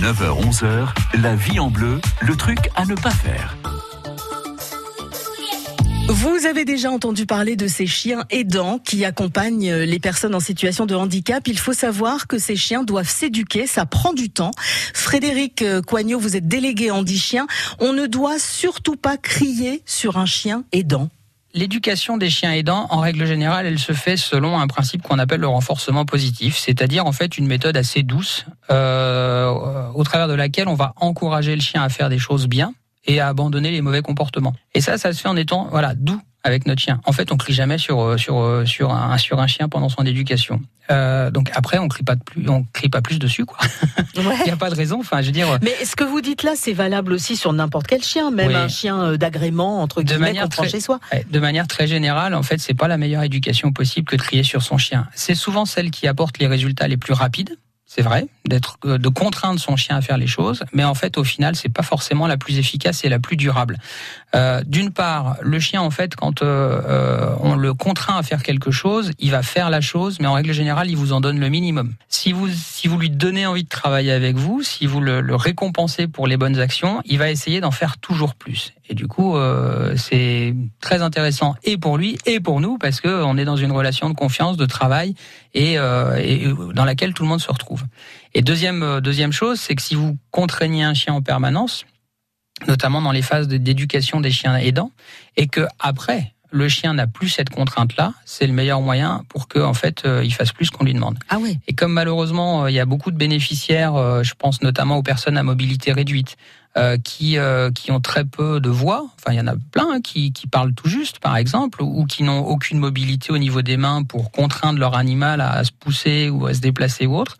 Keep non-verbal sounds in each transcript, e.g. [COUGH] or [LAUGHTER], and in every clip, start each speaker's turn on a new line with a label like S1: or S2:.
S1: 9h-11h, la vie en bleu, le truc à ne pas faire.
S2: Vous avez déjà entendu parler de ces chiens aidants qui accompagnent les personnes en situation de handicap. Il faut savoir que ces chiens doivent s'éduquer, ça prend du temps. Frédéric Coignot, vous êtes délégué handi-chien. On ne doit surtout pas crier sur un chien aidant.
S3: L'éducation des chiens aidants, en règle générale, elle se fait selon un principe qu'on appelle le renforcement positif, c'est-à-dire en fait une méthode assez douce, euh, au travers de laquelle on va encourager le chien à faire des choses bien et à abandonner les mauvais comportements. Et ça, ça se fait en étant voilà doux avec notre chien. En fait, on crie jamais sur euh, sur euh, sur un sur un chien pendant son éducation. Euh, donc après, on crie pas plus, on crie pas plus dessus, quoi. Il [LAUGHS] ouais. n'y a pas de raison. Enfin, je veux dire.
S2: Mais ce que vous dites là, c'est valable aussi sur n'importe quel chien, même oui. un chien d'agrément entre guillemets qu'on prend chez soi.
S3: De manière très générale, en fait, c'est pas la meilleure éducation possible que de crier sur son chien. C'est souvent celle qui apporte les résultats les plus rapides c'est vrai, d'être de contraindre son chien à faire les choses, mais en fait, au final, c'est pas forcément la plus efficace et la plus durable. Euh, D'une part, le chien, en fait, quand euh, euh, on le contraint à faire quelque chose, il va faire la chose, mais en règle générale, il vous en donne le minimum. Si vous si vous lui donnez envie de travailler avec vous, si vous le, le récompensez pour les bonnes actions, il va essayer d'en faire toujours plus. Et du coup, euh, c'est très intéressant et pour lui et pour nous parce que on est dans une relation de confiance, de travail et, euh, et dans laquelle tout le monde se retrouve. Et deuxième euh, deuxième chose, c'est que si vous contraignez un chien en permanence, notamment dans les phases d'éducation des chiens aidants, et que après le chien n'a plus cette contrainte-là, c'est le meilleur moyen pour que en fait euh, il fasse plus qu'on lui demande.
S2: Ah oui.
S3: Et comme malheureusement il y a beaucoup de bénéficiaires, euh, je pense notamment aux personnes à mobilité réduite, euh, qui euh, qui ont très peu de voix. Enfin, il y en a plein hein, qui qui parlent tout juste, par exemple, ou qui n'ont aucune mobilité au niveau des mains pour contraindre leur animal à, se pousser ou à se déplacer ou autre.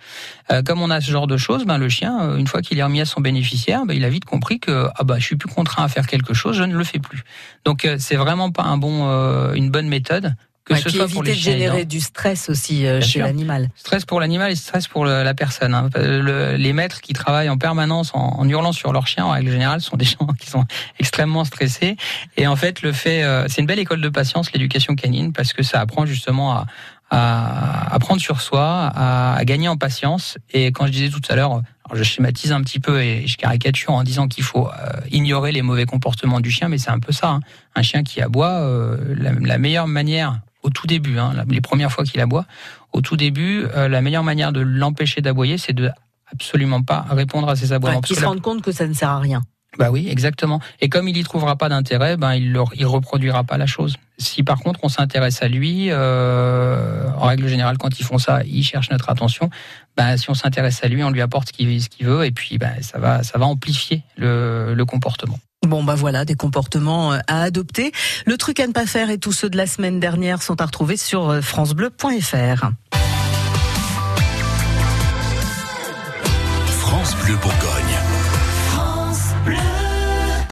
S3: Euh, comme on a ce genre de choses, ben le chien, une fois qu'il est remis à son bénéficiaire, ben, il a vite compris que ah bah je suis plus contraint à faire quelque chose, je ne le fais plus. Donc c'est vraiment pas un bon une bonne méthode
S2: que ouais, ce soit pour les de générer du stress aussi euh, chez l'animal.
S3: Stress pour l'animal et stress pour le, la personne. Hein. Le, les maîtres qui travaillent en permanence en, en, hurlant sur leur chien, en règle générale, sont des [LAUGHS] gens qui sont extrêmement stressés. Et en fait, le fait, euh, c'est une belle école de patience, l'éducation canine, parce que ça apprend justement à, à, à prendre sur soi, à, à, gagner en patience. Et quand je disais tout à l'heure, je schématise un petit peu et je caricature en disant qu'il faut euh, ignorer les mauvais comportements du chien, mais c'est un peu ça. Hein. Un chien qui aboie, euh, la, la meilleure manière au tout début, hein, les premières fois qu'il aboie, au tout début, euh, la meilleure manière de l'empêcher d'aboyer, c'est de absolument pas répondre à ses aboiements.
S2: Qu'il se rende compte que ça ne sert à rien.
S3: Bah oui, exactement. Et comme il y trouvera pas d'intérêt, ben il ne il reproduira pas la chose. Si par contre on s'intéresse à lui, euh, en règle générale, quand ils font ça, ils cherchent notre attention. Ben si on s'intéresse à lui, on lui apporte ce qu'il veut, et puis ben ça va ça va amplifier le, le comportement.
S2: Bon bah voilà, des comportements euh, à adopter. Le truc à ne pas faire et tous ceux de la semaine dernière sont à retrouver sur euh, francebleu.fr.